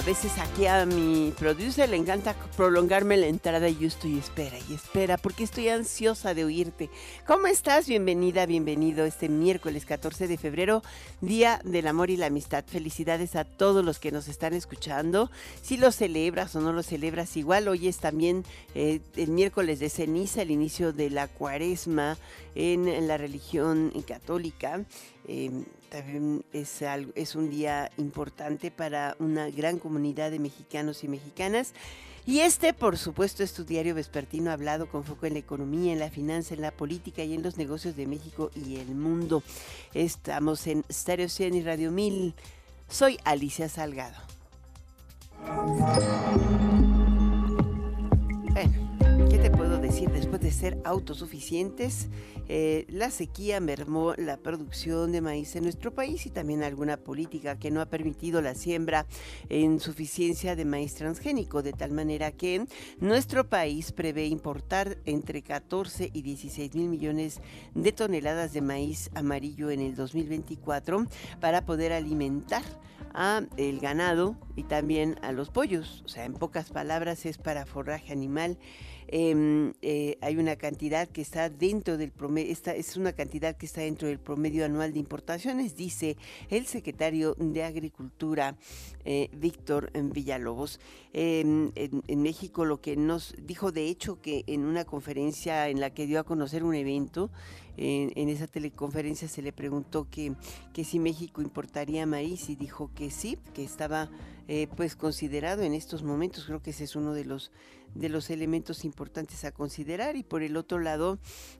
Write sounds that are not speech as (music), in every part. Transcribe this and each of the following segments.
A veces aquí a mi producer le encanta prolongarme la entrada y yo estoy espera y espera porque estoy ansiosa de oírte. ¿Cómo estás? Bienvenida, bienvenido este miércoles 14 de febrero, Día del Amor y la Amistad. Felicidades a todos los que nos están escuchando. Si lo celebras o no lo celebras, igual hoy es también eh, el miércoles de ceniza, el inicio de la cuaresma en la religión católica. Em, también es, es un día importante para una gran comunidad de mexicanos y mexicanas. Y este, por supuesto, es tu diario vespertino hablado con foco en la economía, en la finanza, en la política y en los negocios de México y el mundo. Estamos en Stereo 100 y Radio 1000. Soy Alicia Salgado. Bueno, ¿qué te puedo decir? Después de ser autosuficientes, eh, la sequía mermó la producción de maíz en nuestro país y también alguna política que no ha permitido la siembra en suficiencia de maíz transgénico, de tal manera que nuestro país prevé importar entre 14 y 16 mil millones de toneladas de maíz amarillo en el 2024 para poder alimentar a el ganado y también a los pollos. O sea, en pocas palabras es para forraje animal Em, eh, hay una cantidad que está dentro del promedio, esta es una cantidad que está dentro del promedio anual de importaciones, dice el secretario de Agricultura, eh, Víctor Villalobos. Em, en, México lo que nos dijo, de hecho, que en una conferencia en la que dio a conocer un evento, en, esa teleconferencia se le preguntó que, que si México importaría maíz y dijo que sí, que estaba eh, pues considerado en estos momentos. Creo que ese es uno de los de los elementos importantes a considerar y por el otro lado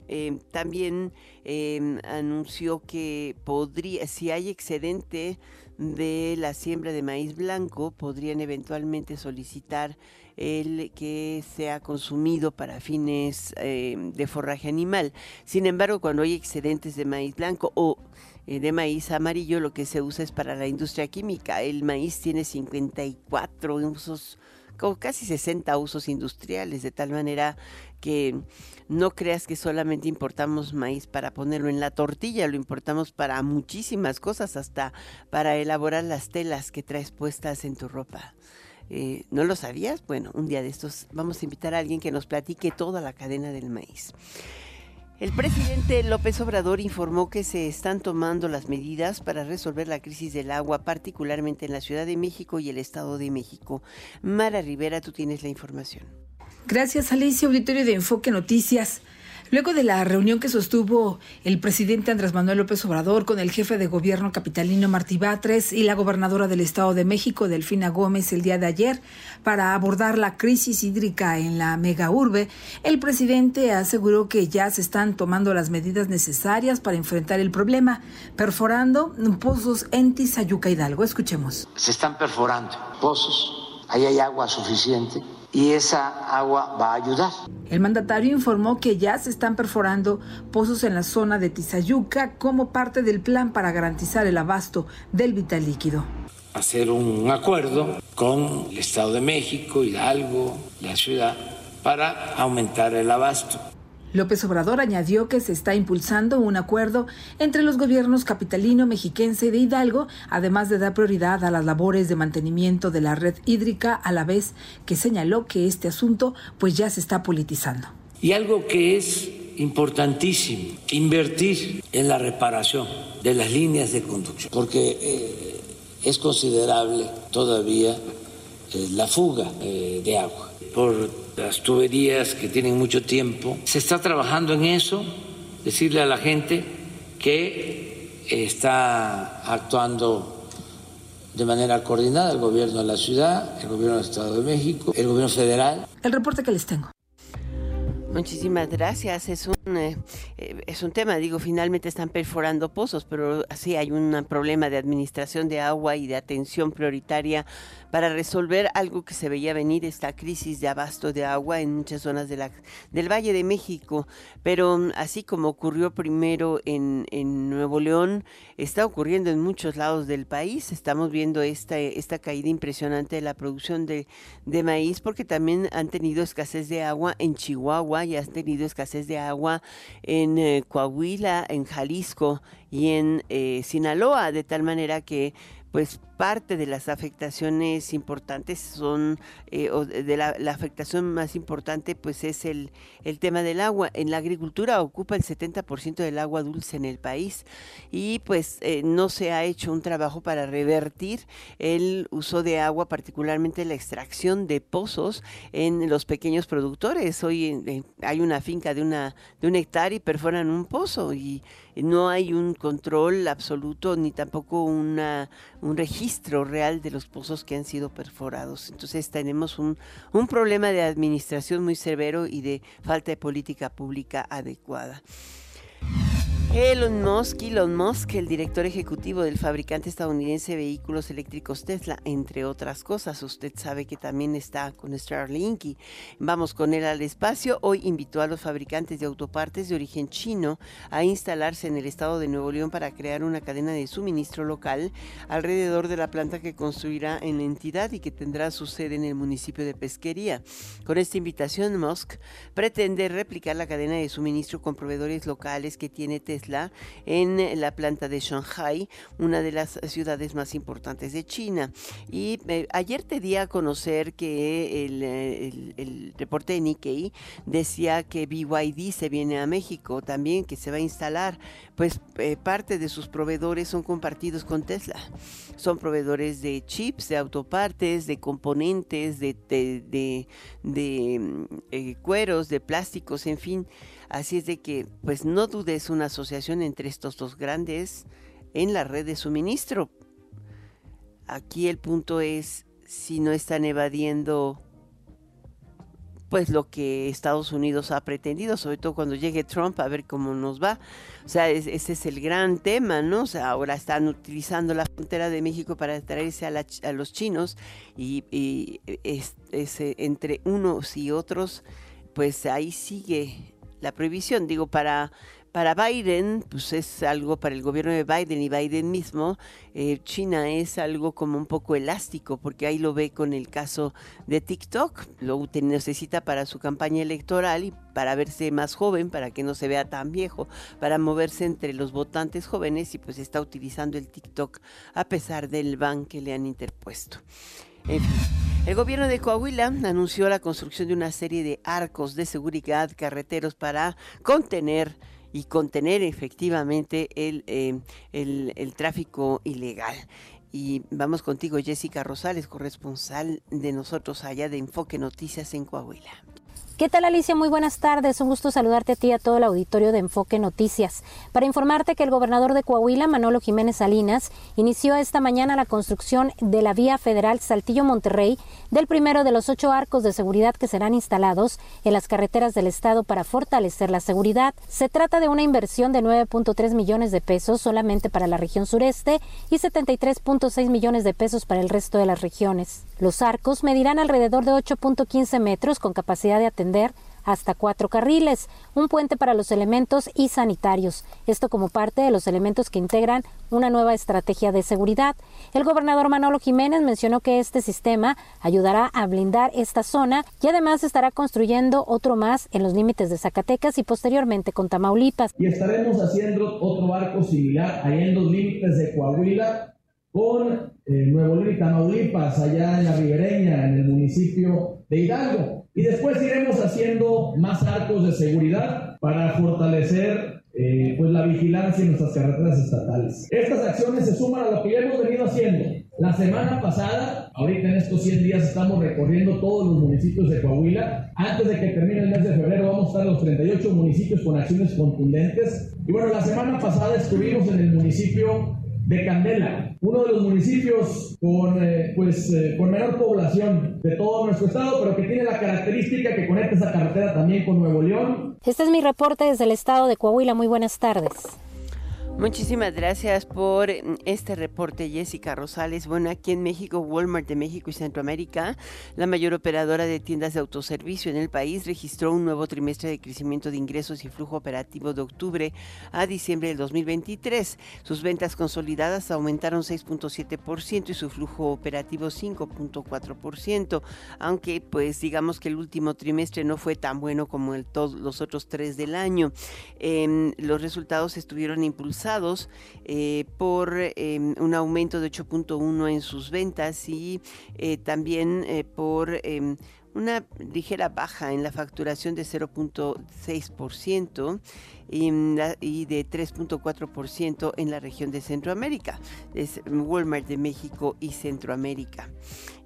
eh, también em, anunció que podría si hay excedente de la siembra de maíz blanco podrían eventualmente solicitar el que sea consumido para fines em, de forraje animal. Sin embargo, cuando hay excedentes de maíz blanco o eh, de maíz amarillo, lo que se usa es para la industria química. El maíz tiene 54 usos casi 60 usos industriales, de tal manera que no creas que solamente importamos maíz para ponerlo en la tortilla, lo importamos para muchísimas cosas, hasta para elaborar las telas que traes puestas en tu ropa. Eh, ¿No lo sabías? Bueno, un día de estos vamos a invitar a alguien que nos platique toda la cadena del maíz. El presidente López Obrador informó que se están tomando las medidas para resolver la crisis del agua, particularmente en la Ciudad de México y el Estado de México. Mara Rivera, tú tienes la información. Gracias, Alicia, auditorio de Enfoque Noticias. Luego de la reunión que sostuvo el presidente Andrés Manuel López Obrador con el jefe de gobierno capitalino Martí Batres y la gobernadora del Estado de México, Delfina Gómez, el día de ayer, para abordar la crisis hídrica en la mega urbe, el presidente aseguró que ya se están tomando las medidas necesarias para enfrentar el problema, perforando pozos en Tizayuca Hidalgo. Escuchemos. Se están perforando pozos, ahí hay agua suficiente y esa agua va a ayudar. El mandatario informó que ya se están perforando pozos en la zona de Tizayuca como parte del plan para garantizar el abasto del vital líquido. Hacer un acuerdo con el Estado de México, Hidalgo, la ciudad, para aumentar el abasto. López Obrador añadió que se está impulsando un acuerdo entre los gobiernos capitalino, mexiquense y de Hidalgo, además de dar prioridad a las labores de mantenimiento de la red hídrica, a la vez que señaló que este asunto pues ya se está politizando. Y algo que es importantísimo, invertir en la reparación de las líneas de conducción, porque eh, es considerable todavía eh, la fuga eh, de agua por las tuberías que tienen mucho tiempo. Se está trabajando en eso, decirle a la gente que está actuando de manera coordinada el gobierno de la ciudad, el gobierno del Estado de México, el gobierno federal. El reporte que les tengo. Muchísimas gracias. Es un, eh, eh, es un tema, digo, finalmente están perforando pozos, pero sí hay un problema de administración de agua y de atención prioritaria para resolver algo que se veía venir, esta crisis de abasto de agua en muchas zonas de la, del Valle de México. Pero mm, así como ocurrió primero en, en Nuevo León, está ocurriendo en muchos lados del país. Estamos viendo esta, esta caída impresionante de la producción de, de maíz porque también han tenido escasez de agua en Chihuahua y han tenido escasez de agua en eh, Coahuila, en Jalisco y en eh, Sinaloa, de tal manera que pues parte de las afectaciones importantes son, eh, o de la, afectación más importante, pues es el, el tema del agua. En la agricultura ocupa el 70% del agua dulce en el país y pues eh, no se ha hecho un trabajo para revertir el uso de agua, particularmente la extracción de pozos en los pequeños productores. Hoy hay una finca de, una, de un hectárea y perforan un pozo y no hay un control absoluto ni tampoco una, un registro real de los pozos que han sido perforados. Entonces tenemos un, un problema de administración muy severo y de falta de política pública adecuada. Elon Musk, Elon Musk, el director ejecutivo del fabricante estadounidense de vehículos eléctricos Tesla, entre otras cosas. Usted sabe que también está con Starlink y vamos con él al espacio. Hoy invitó a los fabricantes de autopartes de origen chino a instalarse en el estado de Nuevo León para crear una cadena de suministro local alrededor de la planta que construirá en la entidad y que tendrá su sede en el municipio de Pesquería. Con esta invitación, Musk pretende replicar la cadena de suministro con proveedores locales que tiene Tesla en la planta de Shanghai, una de las ciudades más importantes de China. Y eh, ayer te di a conocer que el, reporte de Nikkei decía que BYD se viene a México también, que se va a instalar. Pues eh, parte de sus proveedores son compartidos con Tesla. Son proveedores de chips, de autopartes, de componentes, de, de, mm, eh, cueros, de plásticos, en fin. Así es de que, pues no dudes una asociación entre estos dos grandes en la red de suministro. Aquí el punto es si no están evadiendo pues lo que Estados Unidos ha pretendido, sobre todo cuando llegue Trump a ver cómo nos va. O sea, ese es el gran tema, ¿no? O sea, ahora están utilizando la frontera de México para traerse a, los chinos y, es, entre unos y otros, pues ahí sigue la prohibición, digo, para, para Biden, pues es algo para el gobierno de Biden y Biden mismo, eh, China es algo como un poco elástico, porque ahí lo ve con el caso de TikTok, lo necesita para su campaña electoral y para verse más joven, para que no se vea tan viejo, para moverse entre los votantes jóvenes y pues está utilizando el TikTok a pesar del ban que le han interpuesto. El gobierno de Coahuila anunció la construcción de una serie de arcos de seguridad carreteros para contener y contener efectivamente el, eh, el, tráfico ilegal. Y vamos contigo, Jessica Rosales, corresponsal de nosotros allá de Enfoque Noticias en Coahuila. ¿Qué tal Alicia? Muy buenas tardes. Un gusto saludarte a ti y a todo el auditorio de Enfoque Noticias. Para informarte que el gobernador de Coahuila, Manolo Jiménez Salinas, inició esta mañana la construcción de la vía federal Saltillo-Monterrey, del primero de los ocho arcos de seguridad que serán instalados en las carreteras del estado para fortalecer la seguridad. Se trata de una inversión de 9.3 millones de pesos solamente para la región sureste y 73.6 millones de pesos para el resto de las regiones. Los arcos medirán alrededor de 8.15 metros con capacidad de atender hasta cuatro carriles, un puente para los elementos y sanitarios. Esto como parte de los elementos que integran una nueva estrategia de seguridad. El gobernador Manolo Jiménez mencionó que este sistema ayudará a blindar esta zona y además estará construyendo otro más en los límites de Zacatecas y posteriormente con Tamaulipas. Y estaremos haciendo otro barco similar ahí en los límites de Coahuila con eh, Nuevo León y Tamaulipas, allá en la ribereña, en el municipio de Hidalgo. Y después iremos haciendo más arcos de seguridad para fortalecer eh, pues la vigilancia en nuestras carreteras estatales. Estas acciones se suman a lo que ya hemos venido haciendo. La semana pasada, ahorita en estos 100 días estamos recorriendo todos los municipios de Coahuila. Antes de que termine el mes de febrero vamos a estar en los 38 municipios con acciones contundentes. Y bueno, la semana pasada estuvimos en el municipio de Candela, uno de los municipios con, eh, pues, eh, con menor población de todo nuestro estado, pero que tiene la característica que conecta esa carretera también con Nuevo León. Este es mi reporte desde el estado de Coahuila. Muy buenas tardes. Muchísimas gracias por mm, este reporte, Jessica Rosales. Bueno, aquí en México, Walmart de México y Centroamérica, la mayor operadora de tiendas de autoservicio en el país, registró un nuevo trimestre de crecimiento de ingresos y flujo operativo de octubre a diciembre del 2023. Sus ventas consolidadas aumentaron 6.7% y su flujo operativo 5.4%, aunque pues digamos que el último trimestre no fue tan bueno como todos los otros tres del año. Em, los resultados estuvieron impulsados eh, por em, un aumento de 8.1 en sus ventas y eh, también eh, por em, una ligera baja en la facturación de 0.6% y, de 3.4% en la región de Centroamérica. Es Walmart de México y Centroamérica.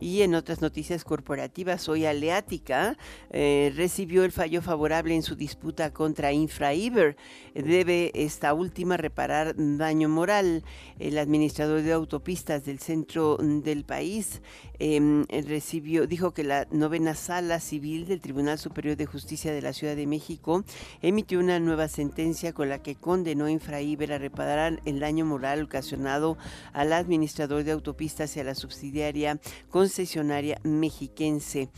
Y en otras noticias corporativas, hoy Aleática eh, recibió el fallo favorable en su disputa contra Infraiber. Debe esta última reparar daño moral. El administrador de autopistas del centro del país em, recibió, dijo que la novena sala civil del Tribunal Superior de Justicia de la Ciudad de México emitió una nueva sentencia con la que condenó a Infraíber a reparar el daño moral ocasionado al administrador de autopistas y a la subsidiaria concesionaria mexiquense.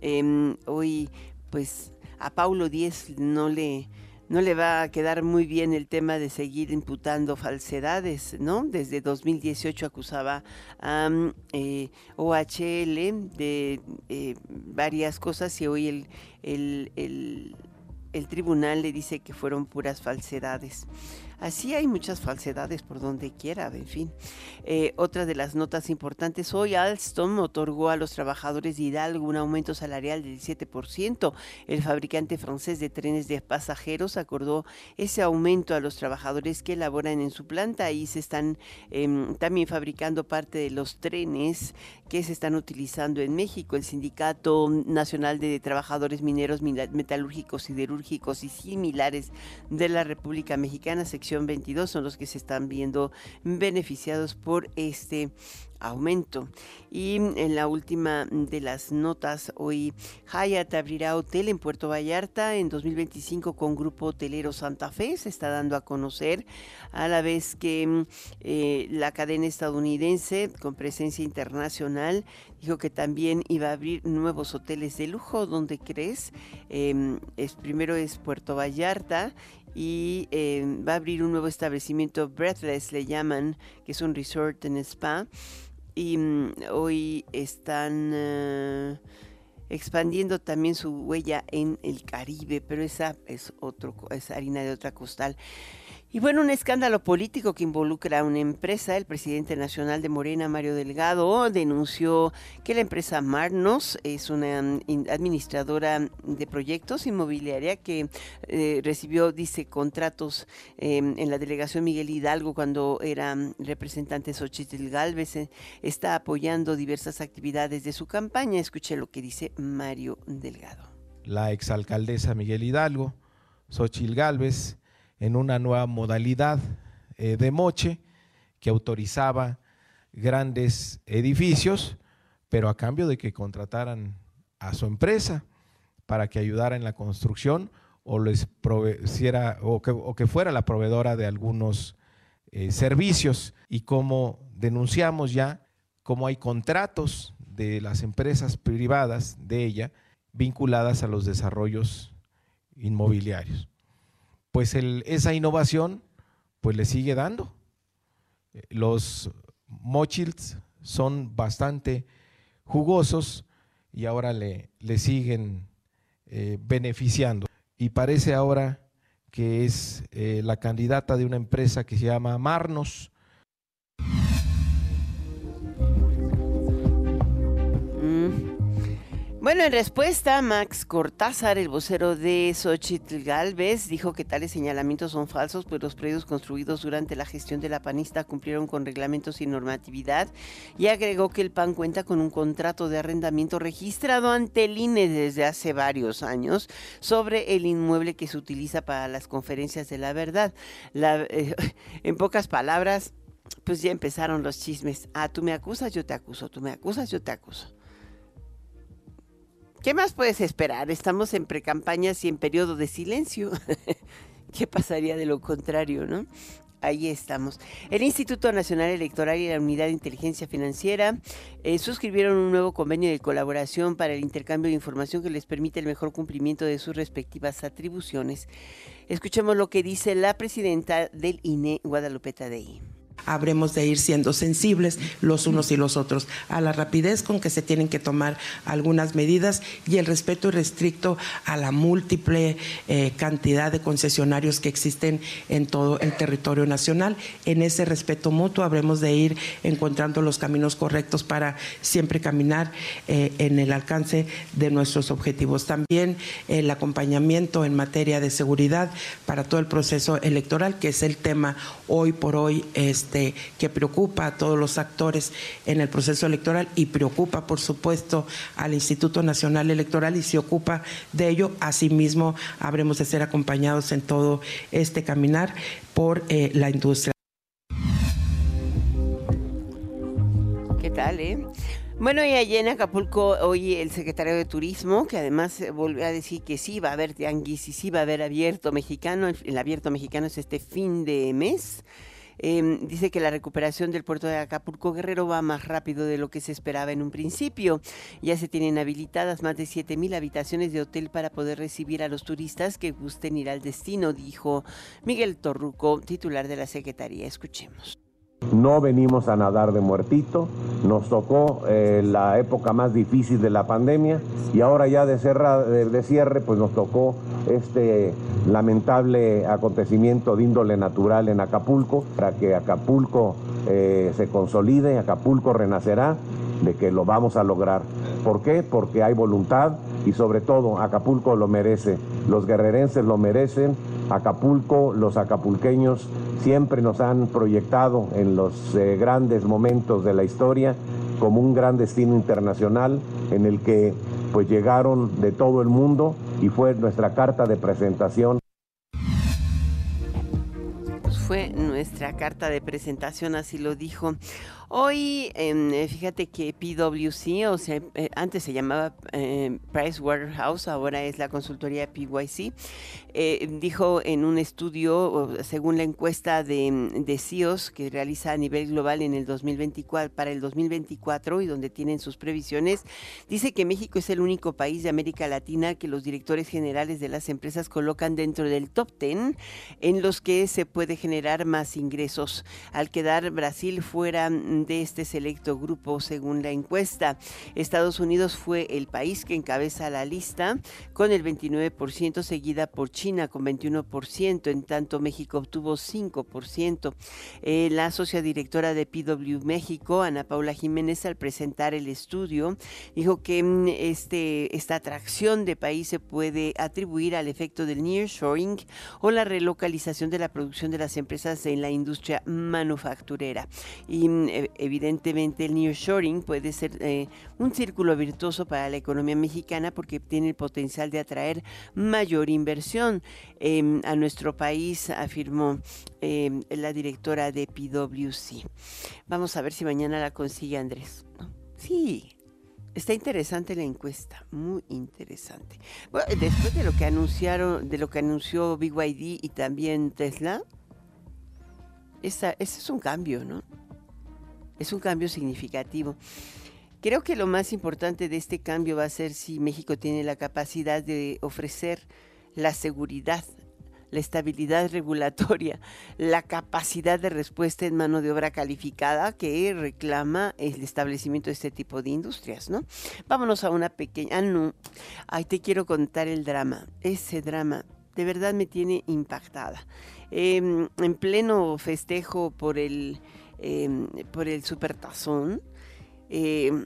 Em, hoy, pues, a Paulo Díez no le no le va a quedar muy bien el tema de seguir imputando falsedades, ¿no? Desde 2018 acusaba a eh, OHL de eh, varias cosas y hoy el el tribunal le dice que fueron puras falsedades. Así hay muchas falsedades por donde quiera, en fin. Eh, otra de las notas importantes, hoy Alstom otorgó a los trabajadores de Hidalgo un aumento salarial del 7%. El fabricante francés de trenes de pasajeros acordó ese aumento a los trabajadores que laboran en su planta y se están em, también fabricando parte de los trenes que se están utilizando en México. El Sindicato Nacional de Trabajadores Mineros, Metalúrgicos, Siderúrgicos y similares de la República Mexicana, sección 22 son los que se están viendo beneficiados por este aumento. Y en la última de las notas, hoy Hyatt abrirá hotel en Puerto Vallarta en 2025 con Grupo Hotelero Santa Fe. Se está dando a conocer a la vez que eh, la cadena estadounidense con presencia internacional dijo que también iba a abrir nuevos hoteles de lujo. ¿Dónde crees? Em, es, primero es Puerto Vallarta y em, va a abrir un nuevo establecimiento, Breathless le llaman, que es un resort en spa. Y mm, hoy están eh, expandiendo también su huella en el Caribe, pero esa es otro, es harina de otra costal. Y bueno, un escándalo político que involucra a una empresa. El presidente nacional de Morena, Mario Delgado, denunció que la empresa Marnos es una mm, administradora de proyectos inmobiliaria que eh, recibió, dice, contratos em, en la delegación Miguel Hidalgo cuando era mm, representante Xochitl Galvez. Eh, está apoyando diversas actividades de su campaña. Escuche lo que dice Mario Delgado. La exalcaldesa Miguel Hidalgo, Xochitl Galvez, en una nueva modalidad eh, de moche que autorizaba grandes edificios, pero a cambio de que contrataran a su empresa para que ayudara en la construcción o les o que, fuera la proveedora de algunos eh, servicios. Y como denunciamos ya, como hay contratos de las empresas privadas de ella vinculadas a los desarrollos inmobiliarios pues esa innovación pues le sigue dando. Los mochils son bastante jugosos y ahora le, le siguen eh, beneficiando. Y parece ahora que es eh, la candidata de una empresa que se llama Marnos, Bueno, en respuesta, Max Cortázar, el vocero de Xochitl Galvez, dijo que tales señalamientos son falsos, pues los predios construidos durante la gestión de la panista cumplieron con reglamentos y normatividad y agregó que el PAN cuenta con un contrato de arrendamiento registrado ante el INE desde hace varios años sobre el inmueble que se utiliza para las conferencias de la verdad. Eh, (laughs) en pocas palabras, pues ya empezaron los chismes. Ah, tú me acusas, yo te acuso, tú me acusas, yo te acuso. ¿Qué más puedes esperar? Estamos en precampañas y en periodo de silencio. (laughs) ¿Qué pasaría de lo contrario, no? Ahí estamos. El Instituto Nacional Electoral y la Unidad de Inteligencia Financiera eh, suscribieron un nuevo convenio de colaboración para el intercambio de información que les permite el mejor cumplimiento de sus respectivas atribuciones. Escuchemos lo que dice la presidenta del INE, Guadalupe Tadei habremos de ir siendo sensibles los unos y los otros a la rapidez con que se tienen que tomar algunas medidas y el respeto irrestricto a la múltiple eh, cantidad de concesionarios que existen en todo el territorio nacional. En ese respeto mutuo habremos de ir encontrando los caminos correctos para siempre caminar eh, en el alcance de nuestros objetivos. También el acompañamiento en materia de seguridad para todo el proceso electoral, que es el tema hoy por hoy. Este, este, que preocupa a todos los actores en el proceso electoral y preocupa, por supuesto, al Instituto Nacional Electoral y se ocupa de ello. Asimismo, habremos de ser acompañados en todo este caminar por eh, la industria. ¿Qué tal, eh? Bueno, y allá en Acapulco, hoy el secretario de Turismo, que además volvió a decir que sí va a haber tianguis y sí va a haber abierto mexicano, el abierto mexicano es este fin de mes. Em, dice que la recuperación del puerto de Acapulco Guerrero va más rápido de lo que se esperaba en un principio. Ya se tienen habilitadas más de 7.000 habitaciones de hotel para poder recibir a los turistas que gusten ir al destino, dijo Miguel Torruco, titular de la Secretaría. Escuchemos. No venimos a nadar de muertito, nos tocó eh, la época más difícil de la pandemia y ahora ya de, de, cierre pues nos tocó este lamentable acontecimiento de índole natural en Acapulco, para que Acapulco eh, se consolide, Acapulco renacerá, de que lo vamos a lograr. ¿Por qué? Porque hay voluntad y sobre todo Acapulco lo merece, los guerrerenses lo merecen, Acapulco, los acapulqueños siempre nos han proyectado en los eh, grandes momentos de la historia como un gran destino internacional en el que pues llegaron de todo el mundo y fue nuestra carta de presentación fue nuestra carta de presentación, así lo dijo. Hoy, em, eh, fíjate que PwC, o sea, eh, antes se llamaba eh, Pricewaterhouse, ahora es la consultoría PYC, dijo en un estudio, según la encuesta de, de CIOs que realiza a nivel global en el 2024, para el 2024 y donde tienen sus previsiones, dice que México es el único país de América Latina que los directores generales de las empresas colocan dentro del top 10 en los que se puede generar más ingresos. Al quedar Brasil fuera de este selecto grupo según la encuesta. Estados Unidos fue el país que encabeza la lista con el 29%, seguida por China con 21%, en tanto México obtuvo 5%. Eh, la socia directora de PW México, Ana Paula Jiménez, al presentar el estudio, dijo que mm, este, esta atracción de país se puede atribuir al efecto del nearshoring o la relocalización de la producción de las empresas en la industria manufacturera. Y eh, evidentemente el nearshoring puede ser eh, un círculo virtuoso para la economía mexicana porque tiene el potencial de atraer mayor inversión em, a nuestro país, afirmó em, la directora de PwC. Vamos a ver si mañana la consigue Andrés. Sí, Está interesante la encuesta, muy interesante. Bueno, después de lo que anunciaron, de lo que anunció BYD y también Tesla, ese es un cambio, ¿no? Es un cambio significativo. Creo que lo más importante de este cambio va a ser si México tiene la capacidad de ofrecer la seguridad, la estabilidad regulatoria, la capacidad de respuesta en mano de obra calificada que reclama el establecimiento de este tipo de industrias, ¿no? Vámonos a una pequeña... Ah, no. Ay, te quiero contar el drama. Ese drama de verdad me tiene impactada. Em, en pleno festejo por el Em, por el supertazón, em,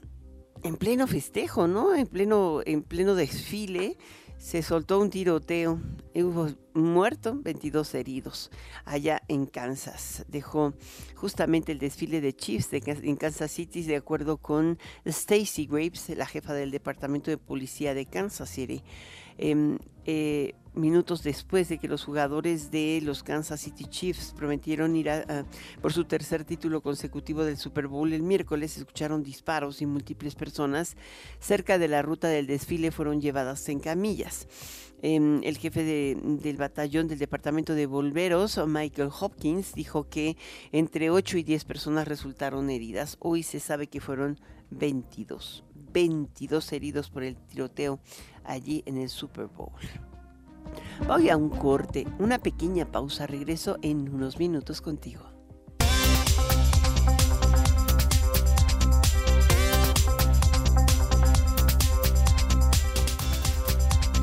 en pleno festejo, ¿no? En pleno, en pleno desfile, se soltó un tiroteo. Hubo muerto, 22 heridos, allá en Kansas. Dejó justamente el desfile de Chiefs en Kansas City, de acuerdo con Stacy Graves, la jefa del Departamento de Policía de Kansas City. Em, eh, minutos después de que los jugadores de los Kansas City Chiefs prometieron ir a, por su tercer título consecutivo del Super Bowl el miércoles, escucharon disparos y múltiples personas cerca de la ruta del desfile fueron llevadas en camillas. Em, el jefe del batallón del departamento de bomberos, Michael Hopkins, dijo que entre 8 y 10 personas resultaron heridas. Hoy se sabe que fueron 22, 22 heridos por el tiroteo allí en el Super Bowl. Voy a un corte, una pequeña pausa, regreso en unos minutos contigo.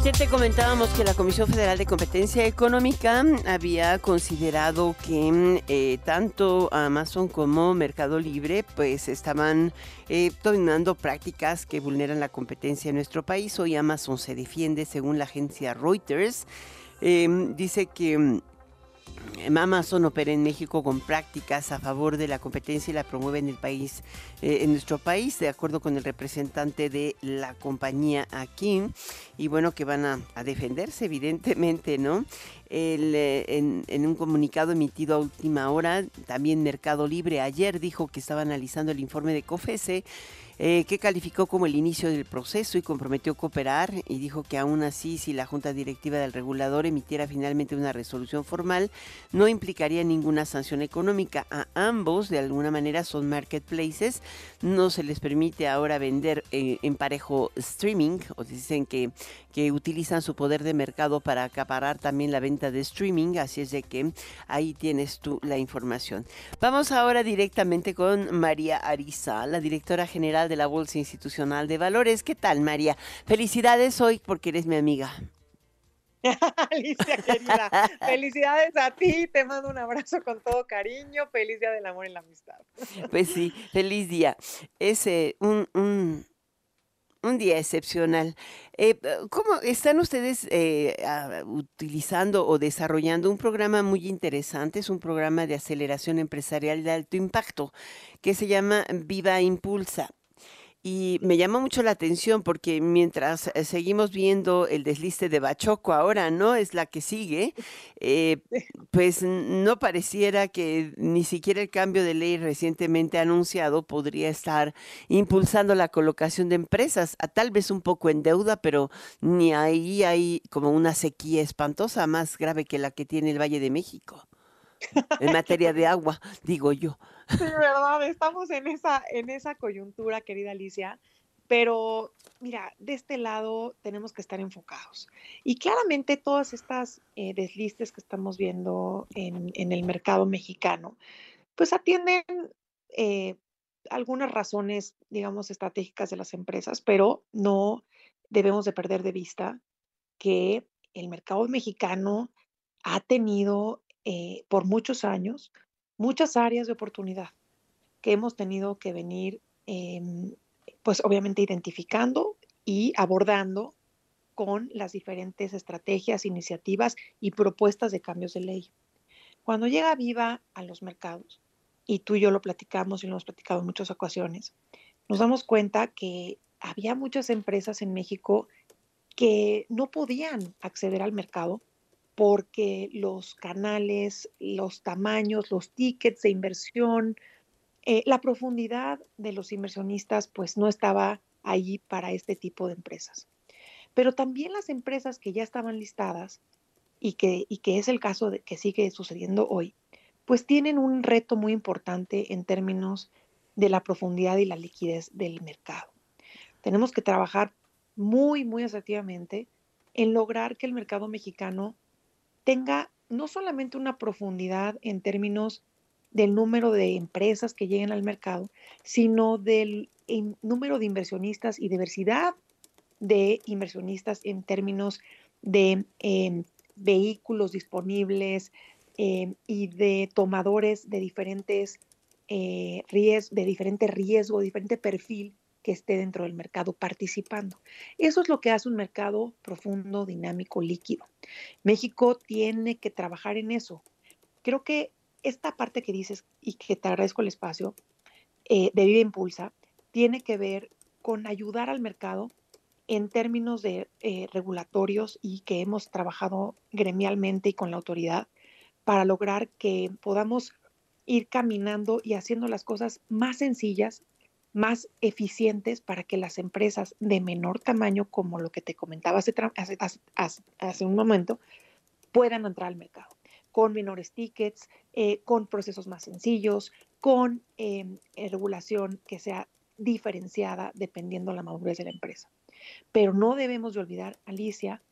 Ayer te comentábamos que la Comisión Federal de Competencia Económica había considerado que eh, tanto Amazon como Mercado Libre pues estaban eh, dominando prácticas que vulneran la competencia en nuestro país. Hoy Amazon se defiende según la agencia Reuters. Em, dice que Amazon opera en México con prácticas a favor de la competencia y la promueve en el país, eh, en nuestro país, de acuerdo con el representante de la compañía aquí. Y bueno, que van a, defenderse, evidentemente, ¿no? Eh, en, en, un comunicado emitido a última hora, también Mercado Libre ayer dijo que estaba analizando el informe de COFESE eh, que calificó como el inicio del proceso y comprometió cooperar y dijo que aún así si la Junta Directiva del Regulador emitiera finalmente una resolución formal no implicaría ninguna sanción económica. A ambos de alguna manera son marketplaces, no se les permite ahora vender eh, en parejo streaming o dicen que, que utilizan su poder de mercado para acaparar también la venta de streaming, así es de que ahí tienes tú la información. Vamos ahora directamente con María Ariza, la directora general de la Bolsa Institucional de Valores. ¿Qué tal, María? Felicidades hoy porque eres mi amiga. (laughs) Alicia, querida, (laughs) felicidades a ti, te mando un abrazo con todo cariño, feliz día del amor y la amistad. (laughs) Pues sí, feliz día. Es eh, un, un, día excepcional. Eh, ¿Cómo están ustedes eh, utilizando o desarrollando un programa muy interesante? Es un programa de aceleración empresarial de alto impacto que se llama Viva Impulsa. Y me llama mucho la atención porque mientras eh, seguimos viendo el desliste de Bachoco ahora, ¿no? Es la que sigue, eh, pues no pareciera que ni siquiera el cambio de ley recientemente anunciado podría estar impulsando la colocación de empresas, a tal vez un poco en deuda, pero ni ahí hay como una sequía espantosa más grave que la que tiene el Valle de México en materia de agua, digo yo. Sí, verdad, estamos en esa, en esa coyuntura, querida Alicia, pero mira, de este lado tenemos que estar enfocados. Y claramente todas estas eh, deslistes que estamos viendo en, el mercado mexicano, pues atienden eh, algunas razones, digamos, estratégicas de las empresas, pero no debemos de perder de vista que el mercado mexicano ha tenido eh, por muchos años muchas áreas de oportunidad que hemos tenido que venir, em, pues obviamente identificando y abordando con las diferentes estrategias, iniciativas y propuestas de cambios de ley. Cuando llega Viva a los mercados, y tú y yo lo platicamos y lo hemos platicado en muchas ocasiones, nos damos cuenta que había muchas empresas en México que no podían acceder al mercado porque los canales, los tamaños, los tickets de inversión, eh, la profundidad de los inversionistas pues no estaba ahí para este tipo de empresas. Pero también las empresas que ya estaban listadas y que, y que es el caso de, que sigue sucediendo hoy, pues tienen un reto muy importante en términos de la profundidad y la liquidez del mercado. Tenemos que trabajar muy, muy asertivamente en lograr que el mercado mexicano tenga no solamente una profundidad en términos del número de empresas que lleguen al mercado, sino del número de inversionistas y diversidad de inversionistas en términos de em, vehículos disponibles em, y de tomadores de diferentes eh, de diferente riesgo, diferente perfil que esté dentro del mercado participando. Eso es lo que hace un mercado profundo, dinámico, líquido. México tiene que trabajar en eso. Creo que esta parte que dices y que te agradezco el espacio, eh, de Viva Impulsa, tiene que ver con ayudar al mercado en términos de eh, regulatorios y que hemos trabajado gremialmente y con la autoridad para lograr que podamos ir caminando y haciendo las cosas más sencillas, más eficientes para que las empresas de menor tamaño, como lo que te comentaba hace, un momento, puedan entrar al mercado con menores tickets, eh, con procesos más sencillos, con em, regulación que sea diferenciada dependiendo la madurez de la empresa. Pero no debemos de olvidar, Alicia,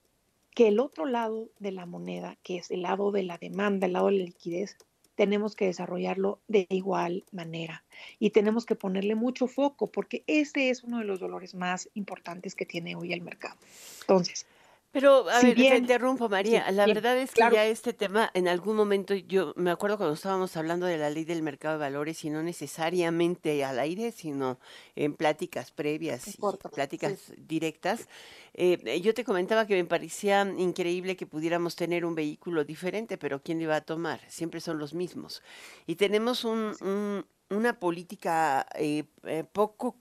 que el otro lado de la moneda, que es el lado de la demanda, el lado de la liquidez, tenemos que desarrollarlo de igual manera y tenemos que ponerle mucho foco porque ese es uno de los dolores más importantes que tiene hoy el mercado. Entonces, pero, a ver, te interrumpo, María. la verdad es que ya este tema, en algún momento, yo me acuerdo cuando estábamos hablando de la ley del mercado de valores, y no necesariamente al aire, sino en pláticas previas, y pláticas directas, eh, yo te comentaba que me parecía increíble que pudiéramos tener un vehículo diferente, pero ¿quién lo iba a tomar? Siempre son los mismos. Y tenemos un, una política eh, eh, poco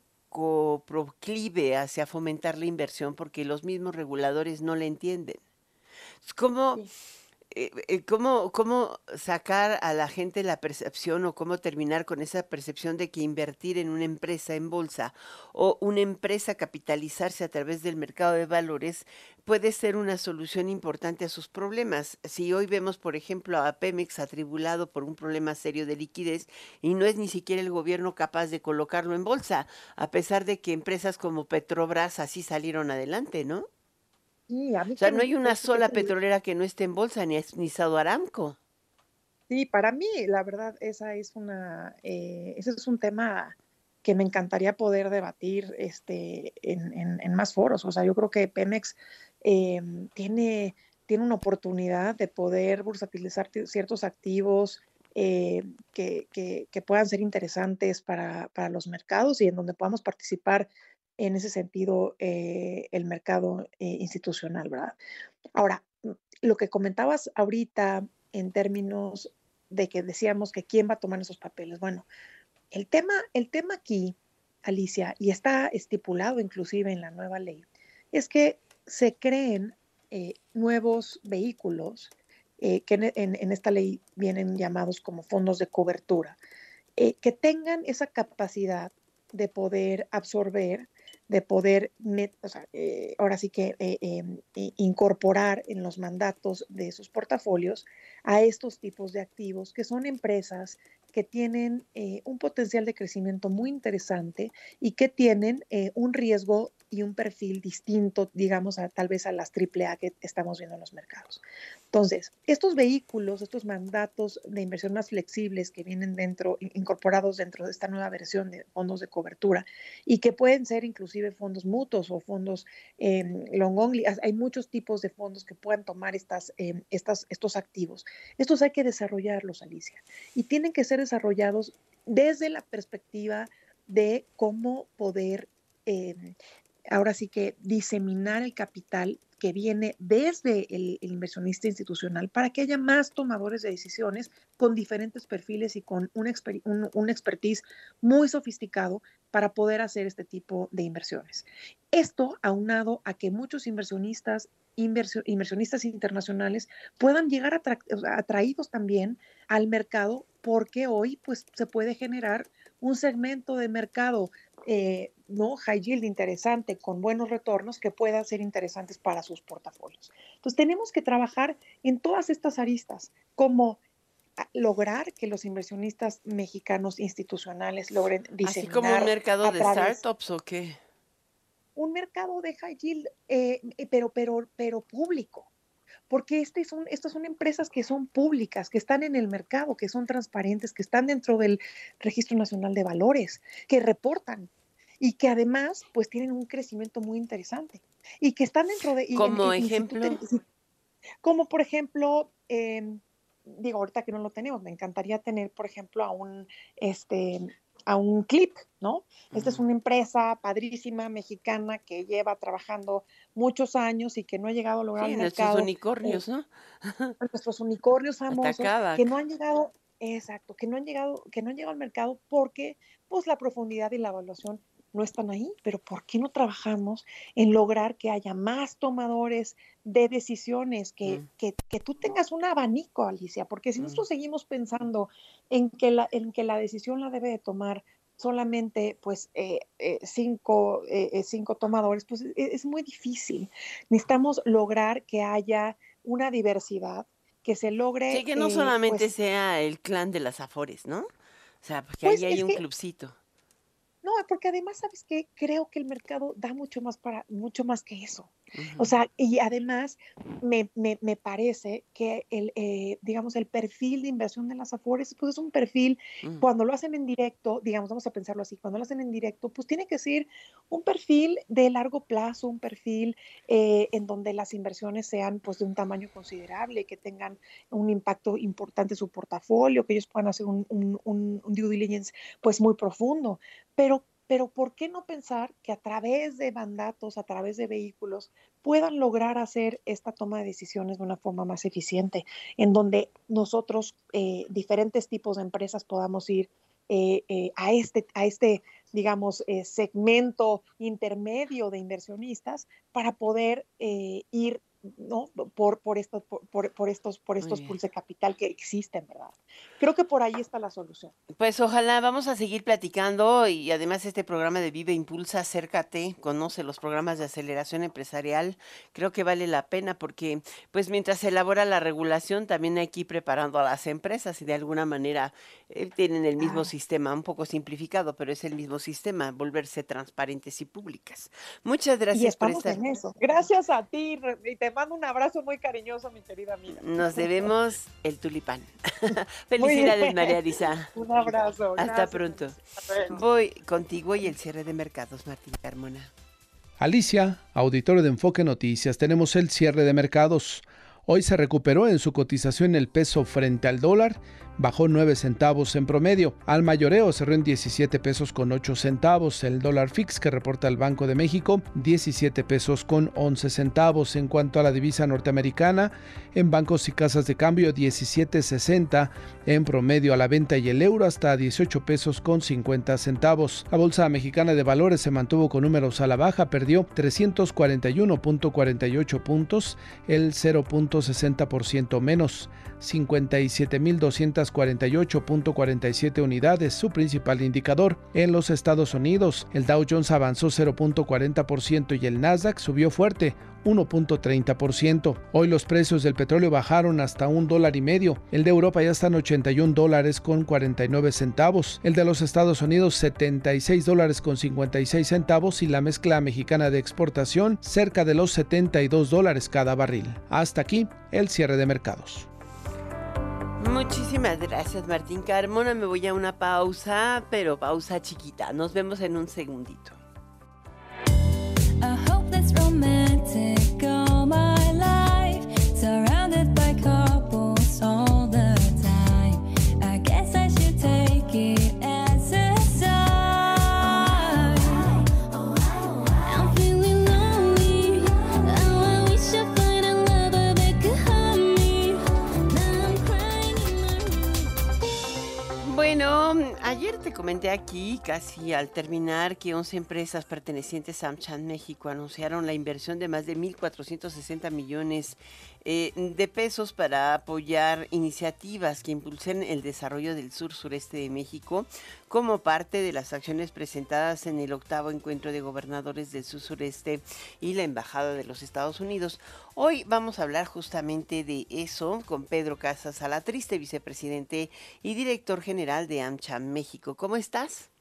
proclive hacia fomentar la inversión porque los mismos reguladores no le entienden. ¿Cómo, eh, eh, ¿cómo, ¿Cómo sacar a la gente la percepción o cómo terminar con esa percepción de que invertir en una empresa en bolsa o una empresa capitalizarse a través del mercado de valores puede ser una solución importante a sus problemas? Si hoy vemos, por ejemplo, a Pemex atribulado por un problema serio de liquidez y no es ni siquiera el gobierno capaz de colocarlo en bolsa, a pesar de que empresas como Petrobras así salieron adelante, ¿no? O sea, no hay una sola petrolera que no esté en bolsa, ni, ni Sado Aramco. Sí, para mí, la verdad, esa es una, eh, ese es un tema que me encantaría poder debatir este, en, más foros. O sea, yo creo que Pemex eh, tiene, tiene una oportunidad de poder bursatilizar ciertos activos eh, que, que, puedan ser interesantes para, para, los mercados y en donde podamos participar en ese sentido eh, el mercado eh, institucional, ¿verdad? Ahora, mm, lo que comentabas ahorita en términos de que decíamos que quién va a tomar esos papeles. Bueno, el tema, el tema aquí, Alicia, y está estipulado inclusive en la nueva ley, es que se creen eh, nuevos vehículos que en, esta ley vienen llamados como fondos de cobertura, que tengan esa capacidad de poder absorber de poder, eh, ahora sí que eh, em, incorporar en los mandatos de sus portafolios a estos tipos de activos, que son empresas que tienen eh, un potencial de crecimiento muy interesante y que tienen un riesgo y un perfil distinto, digamos, a, tal vez a las AAA que estamos viendo en los mercados. Entonces, estos vehículos, estos mandatos de inversión más flexibles que vienen dentro, incorporados dentro de esta nueva versión de fondos de cobertura y que pueden ser inclusive fondos mutuos o fondos em, long only, hay muchos tipos de fondos que puedan tomar estas, em, estas, estos activos. Estos hay que desarrollarlos, Alicia, y tienen que ser desarrollados desde la perspectiva de cómo poder em, ahora sí que diseminar el capital que viene desde el, inversionista institucional para que haya más tomadores de decisiones con diferentes perfiles y con un, expertise muy sofisticado para poder hacer este tipo de inversiones. Esto aunado a que muchos inversionistas inversionistas internacionales puedan llegar atraídos también al mercado porque hoy pues se puede generar un segmento de mercado eh, ¿no? high yield interesante con buenos retornos que puedan ser interesantes para sus portafolios. Entonces tenemos que trabajar en todas estas aristas, como lograr que los inversionistas mexicanos institucionales logren diseñar. Así como un mercado de startups o qué? Un mercado de high yield, eh, eh, pero, pero, pero público porque este son, estas son empresas que son públicas, que están en el mercado, que son transparentes, que están dentro del Registro Nacional de Valores, que reportan y que además pues tienen un crecimiento muy interesante y que están dentro de... Como ejemplo. como por ejemplo, em, digo ahorita que no lo tenemos, me encantaría tener por ejemplo a un, este, a un clip, ¿no? Esta es una empresa padrísima mexicana que lleva trabajando muchos años y que no ha llegado a lograr el mercado. (laughs) Nuestros unicornios, ¿no? nuestros unicornios famosos que no han llegado, exacto, que no han llegado, que no han llegado al mercado porque pues la profundidad y la evaluación no están ahí, pero ¿por qué no trabajamos en lograr que haya más tomadores de decisiones, que, mm. que, que tú tengas un abanico, Alicia? Porque si mm. nosotros seguimos pensando en que, la, en que la decisión la debe de tomar solamente pues eh, eh, cinco, eh, cinco, tomadores, pues e, es, muy difícil. Necesitamos lograr que haya una diversidad, que se logre... Sí, que no solamente pues sea el clan de las Afores, ¿no? O sea, porque pues ahí hay un clubcito. No, porque además, ¿sabes qué? Creo que el mercado da mucho más para, mucho más que eso. O sea, y además me, me, me parece que el, eh, digamos, el perfil de inversión de las Afores, pues es un perfil, cuando lo hacen en directo, digamos, vamos a pensarlo así, cuando lo hacen en directo, pues tiene que ser un perfil de largo plazo, un perfil eh, en donde las inversiones sean pues de un tamaño considerable, que tengan un impacto importante en su portafolio, que ellos puedan hacer un, un, un due diligence pues muy profundo. Pero pero ¿por qué no pensar que a través de mandatos, a través de vehículos, puedan lograr hacer esta toma de decisiones de una forma más eficiente, en donde nosotros, eh, diferentes tipos de empresas, podamos ir eh, eh, a, este, a este, digamos, segmento intermedio de inversionistas para poder ir ¿no? Por, por, estos, por, por estos, por estos pools de capital que existen, ¿verdad? Creo que por ahí está la solución. Pues ojalá vamos a seguir platicando y además este programa de Vive Impulsa, acércate, conoce los programas de aceleración empresarial, creo que vale la pena porque pues mientras se elabora la regulación también hay que ir preparando a las empresas y de alguna manera eh, tienen el mismo sistema, un poco simplificado, pero es el mismo sistema, volverse transparentes y públicas. Muchas gracias por estar. En eso. Gracias a ti y te mando un abrazo muy cariñoso, mi querida amiga. Nos debemos el tulipán. (laughs) (laughs) Felicidades, María Lisa. Un abrazo. Hasta pronto. Voy contigo y el cierre de mercados, Martín Carmona. Alicia, auditorio de Enfoque Noticias, tenemos el cierre de mercados. Hoy se recuperó en su cotización el peso frente al dólar bajó 9 centavos en promedio. Al mayoreo cerró en 17 pesos con 8 centavos. El dólar fix que reporta el Banco de México, 17 pesos con 11 centavos. En cuanto a la divisa norteamericana, en bancos y casas de cambio 17.60 en promedio a la venta y el euro hasta 18 pesos con 50 centavos. La Bolsa Mexicana de Valores se mantuvo con números a la baja, perdió 341.48 puntos, el 0.60% menos. 57.248.47 unidades, su principal indicador. En los Estados Unidos, el Dow Jones avanzó 0.40% y el Nasdaq subió fuerte, 1.30%. Hoy los precios del petróleo bajaron hasta un dólar y medio. El de Europa ya está en 81 dólares con 49 centavos. El de los Estados Unidos 76 dólares con 56 centavos y la mezcla mexicana de exportación cerca de los 72 dólares cada barril. Hasta aquí el cierre de mercados. Muchísimas gracias Martín Carmona. Me voy a una pausa, pero pausa chiquita. Nos vemos en un segundito. Ayer te comenté aquí, casi al terminar, que 11 empresas pertenecientes a AmCham México anunciaron la inversión de más de 1.460 millones eh, de pesos para apoyar iniciativas que impulsen el desarrollo del sur-sureste de México como parte de las acciones presentadas en el octavo encuentro de gobernadores del sur-sureste y la Embajada de los Estados Unidos. Hoy vamos a hablar justamente de eso con Pedro Casas Alatriste, vicepresidente y director general de AmCham México. ¿Cómo estás?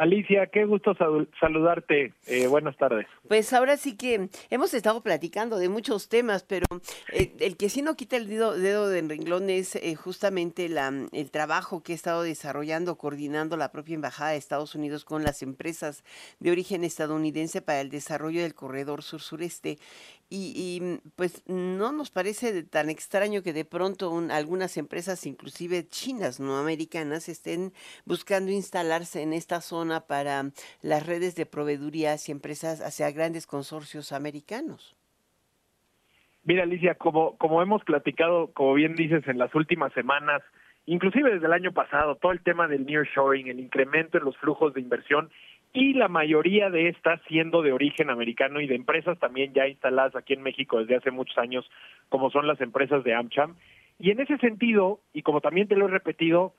Alicia, qué gusto saludarte. Eh, buenas tardes. Pues ahora sí que hemos estado platicando de muchos temas, pero eh, el que sí no quita el dedo, dedo de renglón es eh, justamente la, el trabajo que ha estado desarrollando, coordinando la propia Embajada de Estados Unidos con las empresas de origen estadounidense para el desarrollo del corredor sur-sureste. Y, mm, pues no nos parece tan extraño que de pronto algunas empresas, inclusive chinas, no americanas, estén buscando instalarse en esta zona para las redes de proveedurías y empresas hacia grandes consorcios americanos. Mira, Alicia, como, como hemos platicado, como bien dices, en las últimas semanas, inclusive desde el año pasado, todo el tema del nearshoring, el incremento en los flujos de inversión y la mayoría de estas siendo de origen americano y de empresas también ya instaladas aquí en México desde hace muchos años, como son las empresas de AmCham. Y en ese sentido, y como también te lo he repetido,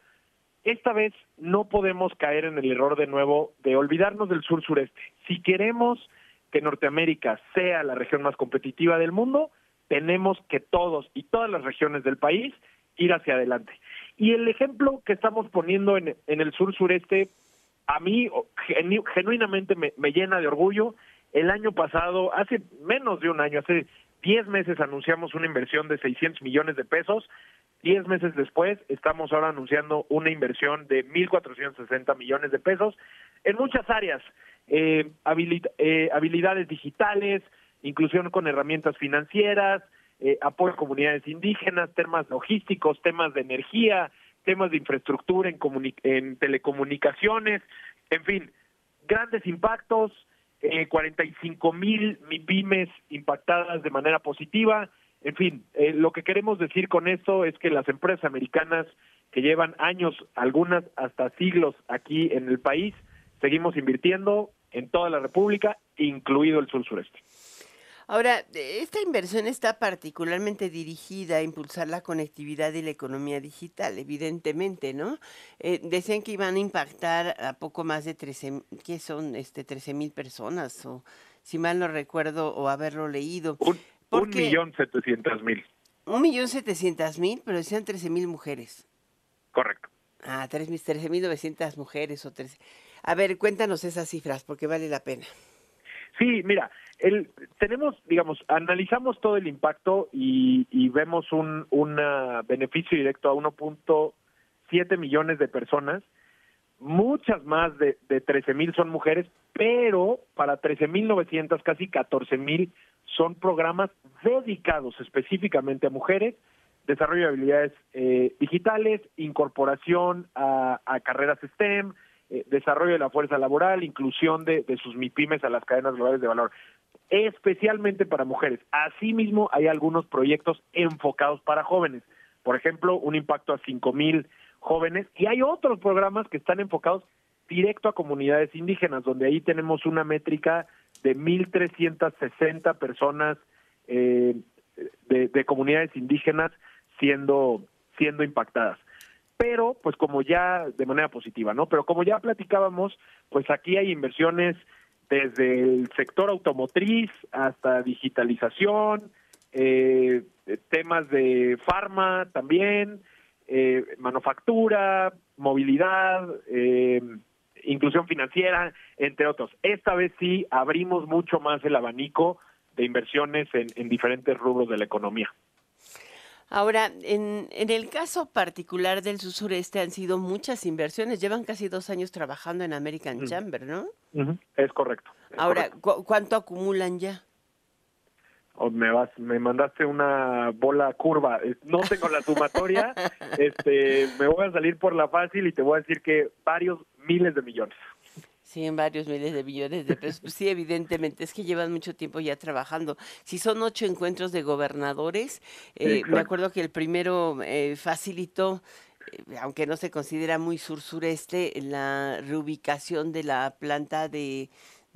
esta vez no podemos caer en el error de nuevo de olvidarnos del sur-sureste. Si queremos que Norteamérica sea la región más competitiva del mundo, tenemos que todos y todas las regiones del país ir hacia adelante. Y el ejemplo que estamos poniendo en, en el sur-sureste, a mí genuinamente me, llena de orgullo. El año pasado, hace menos de un año, hace 10 meses anunciamos una inversión de 600 millones de pesos. 10 meses después estamos ahora anunciando una inversión de 1.460 millones de pesos en muchas áreas, eh, eh, habilidades digitales, inclusión con herramientas financieras, eh, apoyo a comunidades indígenas, temas logísticos, temas de energía, temas de infraestructura en, en telecomunicaciones, en fin, grandes impactos, eh, 45 mil MIPIMES impactadas de manera positiva. En fin, eh, lo que queremos decir con esto es que las empresas americanas que llevan años, algunas hasta siglos aquí en el país, seguimos invirtiendo en toda la República, incluido el sur sureste. Ahora, esta inversión está particularmente dirigida a impulsar la conectividad y la economía digital, evidentemente, ¿no? Eh, decían que iban a impactar a poco más de 13, ¿qué son? Este, 13 mil personas, o si mal no recuerdo, o haberlo leído. Un, millón setecientas mil. Un millón setecientas mil, pero decían 13 mil mujeres. Correcto. Ah, 13 mil novecientas mujeres o 13. A ver, cuéntanos esas cifras, porque vale la pena. Sí, mira, el, tenemos, digamos, analizamos todo el impacto y, vemos un beneficio directo a 1.7 millones de personas. Muchas más de, de 13 mil son mujeres, pero para 13 mil 900, casi 14 mil, son programas dedicados específicamente a mujeres, desarrollo de habilidades eh, digitales, incorporación a, a carreras STEM, eh, desarrollo de la fuerza laboral, inclusión de, sus MIPIMES a las cadenas globales de valor, especialmente para mujeres. Asimismo, hay algunos proyectos enfocados para jóvenes. Por ejemplo, un impacto a cinco mil jóvenes y hay otros programas que están enfocados directo a comunidades indígenas, donde ahí tenemos una métrica de 1.360 personas eh, de, de comunidades indígenas siendo, siendo impactadas pero pues como ya de manera positiva, ¿no? Pero como ya platicábamos, pues aquí hay inversiones desde el sector automotriz hasta digitalización, eh, temas de farma también, eh, manufactura, movilidad, eh, inclusión financiera, entre otros. Esta vez sí abrimos mucho más el abanico de inversiones en diferentes rubros de la economía. Ahora, en, en, el caso particular del sureste han sido muchas inversiones. Llevan casi dos años trabajando en American Chamber, ¿no? Es correcto. Ahora, ¿cuánto acumulan ya? O me vas, me mandaste una bola curva. No tengo la sumatoria. (laughs) este, me voy a salir por la fácil y te voy a decir que varios miles de millones. Sí, en varios miles de billones de pesos. Sí, evidentemente, es que llevan mucho tiempo ya trabajando. Si son ocho encuentros de gobernadores, eh, me acuerdo que el primero eh, facilitó, eh, aunque no se considera muy sur-sureste, la reubicación de la planta de,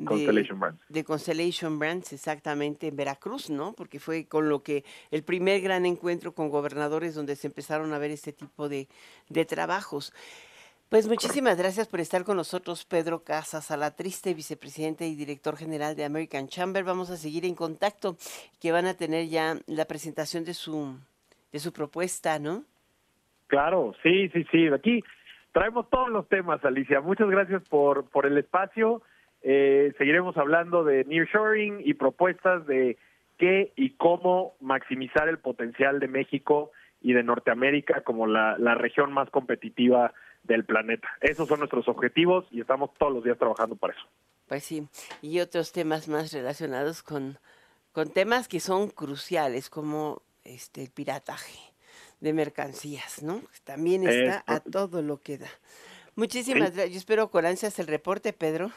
Constellation Brands. De Constellation Brands, exactamente, en Veracruz, ¿no? Porque fue con lo que el primer gran encuentro con gobernadores donde se empezaron a ver este tipo de, de trabajos. Pues muchísimas gracias por estar con nosotros, Pedro Casas, a la triste vicepresidente y director general de American Chamber. Vamos a seguir en contacto, que van a tener ya la presentación de su, de su propuesta, ¿no? Claro, sí, sí, sí. Aquí traemos todos los temas, Alicia. Muchas gracias por, por el espacio. Eh, seguiremos hablando de nearshoring y propuestas de qué y cómo maximizar el potencial de México y de Norteamérica como la, la región más competitiva del planeta. Esos son nuestros objetivos y estamos todos los días trabajando para eso. Pues sí, y otros temas más relacionados con, con temas que son cruciales, como este el pirataje de mercancías, ¿no? También está a todo lo que da. Muchísimas gracias. Yo espero con ansias el reporte, Pedro.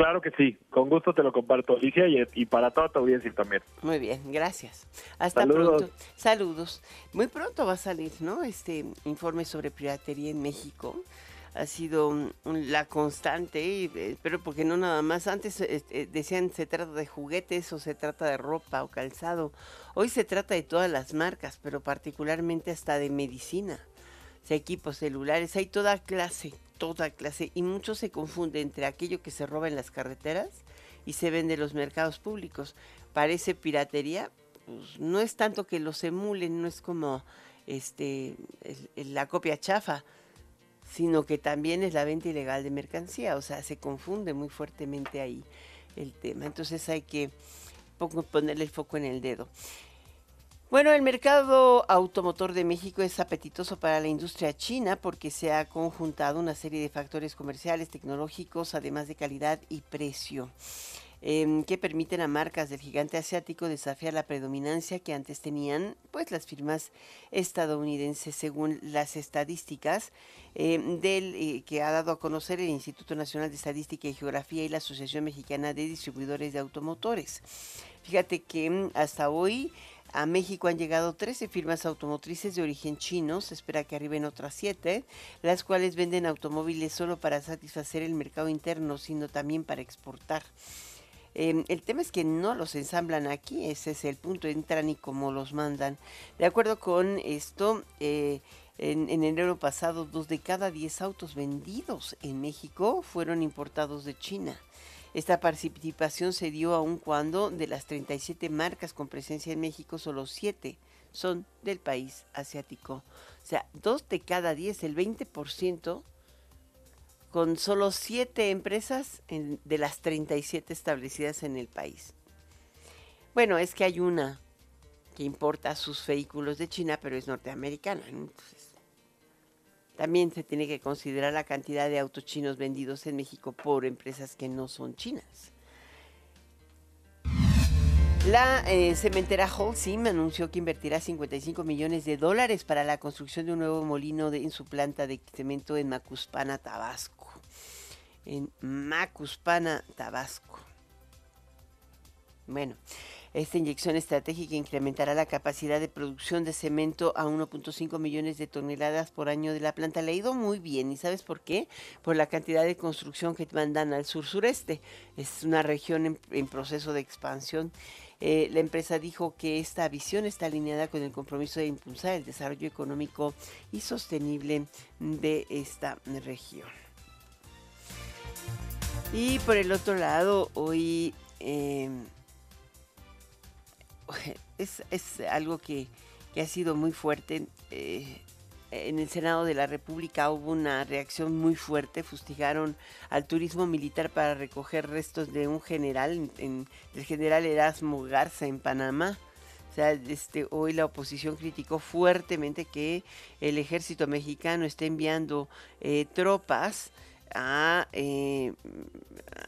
Claro que sí, con gusto te lo comparto, Alicia, y, para toda tu audiencia también. Muy bien, gracias. Hasta pronto. Saludos. Muy pronto va a salir, ¿no? Este informe sobre piratería en México ha sido la constante, eh, pero porque no nada más. Antes este, decían se trata de juguetes o se trata de ropa o calzado. Hoy se trata de todas las marcas, pero particularmente hasta de medicina. O equipos celulares, hay toda clase, toda clase. Y mucho se confunde entre aquello que se roba en las carreteras y se vende en los mercados públicos. Parece piratería, pues no es tanto que los emulen, no es como este la copia chafa sino que también es la venta ilegal de mercancía, o sea, se confunde muy fuertemente ahí el tema. Entonces hay que ponerle el foco en el dedo. Bueno, el mercado automotor de México es apetitoso para la industria china porque se ha conjuntado una serie de factores comerciales, tecnológicos, además de calidad y precio. Em, que permiten a marcas del gigante asiático desafiar la predominancia que antes tenían pues las firmas estadounidenses según las estadísticas em, del eh, que ha dado a conocer el Instituto Nacional de Estadística y Geografía y la Asociación Mexicana de Distribuidores de Automotores. Fíjate que em, hasta hoy a México han llegado 13 firmas automotrices de origen chino, se espera que arriben otras 7, las cuales venden automóviles solo para satisfacer el mercado interno, sino también para exportar. Em, el tema es que no los ensamblan aquí, ese es el punto, entran y como los mandan. De acuerdo con esto, eh, en, en, enero pasado, dos de cada diez autos vendidos en México fueron importados de China. Esta participación se dio aun cuando de las 37 marcas con presencia en México, solo 7 son del país asiático. O sea, dos de cada diez, el 20%, con solo siete empresas de las 37 establecidas en el país. Bueno, es que hay una que importa sus vehículos de China, pero es norteamericana. Entonces, también se tiene que considerar la cantidad de autos chinos vendidos en México por empresas que no son chinas. La eh, cementera Holcim anunció que invertirá 55 millones de dólares para la construcción de un nuevo molino en su planta de cemento en Macuspana, Tabasco en Macuspana, Tabasco. Bueno, esta inyección estratégica incrementará la capacidad de producción de cemento a 1.5 millones de toneladas por año de la planta. Le ha ido muy bien. ¿Y sabes por qué? Por la cantidad de construcción que mandan al sur-sureste. Es una región en, proceso de expansión. Eh, la empresa dijo que esta visión está alineada con el compromiso de impulsar el desarrollo económico y sostenible de esta región. Y por el otro lado, hoy em, (laughs) es, algo que, ha sido muy fuerte. Eh, en el Senado de la República hubo una reacción muy fuerte, fustigaron al turismo militar para recoger restos de un general, en, el general Erasmo Garza en Panamá. O sea, este, hoy la oposición criticó fuertemente que el ejército mexicano esté enviando eh, tropas eh,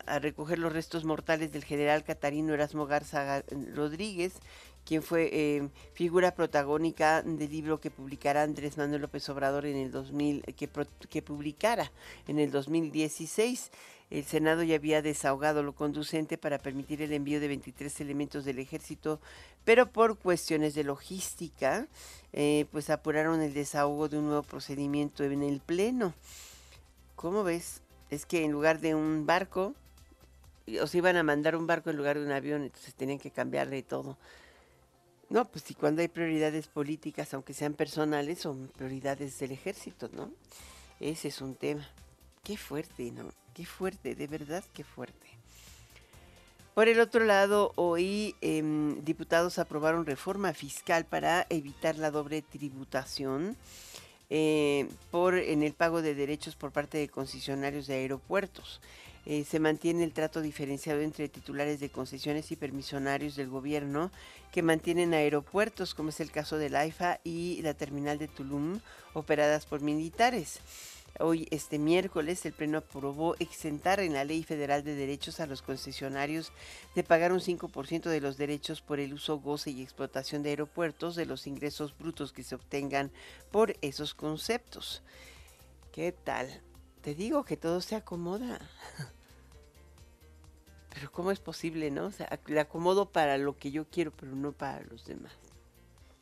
a, recoger los restos mortales del general Catarino Erasmo Garza Rodríguez, quien fue eh, figura protagónica del libro que publicará Andrés Manuel López Obrador en el 2000, que, que publicara en el 2016. El Senado ya había desahogado lo conducente para permitir el envío de 23 elementos del ejército, pero por cuestiones de logística, eh, pues apuraron el desahogo de un nuevo procedimiento en el Pleno. ¿Cómo ves? Es que en lugar de un barco, o se iban a mandar un barco en lugar de un avión, entonces tenían que cambiarle todo. No, pues si cuando hay prioridades políticas, aunque sean personales, son prioridades del ejército, ¿no? Ese es un tema. Qué fuerte, ¿no? Qué fuerte, de verdad, qué fuerte. Por el otro lado, hoy em, diputados aprobaron reforma fiscal para evitar la doble tributación eh, por, en el pago de derechos por parte de concesionarios de aeropuertos. Eh, se mantiene el trato diferenciado entre titulares de concesiones y permisionarios del gobierno que mantienen aeropuertos, como es el caso del AIFA y la terminal de Tulum, operadas por militares. Hoy, este miércoles, el Pleno aprobó exentar en la Ley Federal de Derechos a los concesionarios de pagar un 5% de los derechos por el uso, goce y explotación de aeropuertos de los ingresos brutos que se obtengan por esos conceptos. ¿Qué tal? Te digo que todo se acomoda. Pero ¿cómo es posible, no? O sea, le acomodo para lo que yo quiero, pero no para los demás.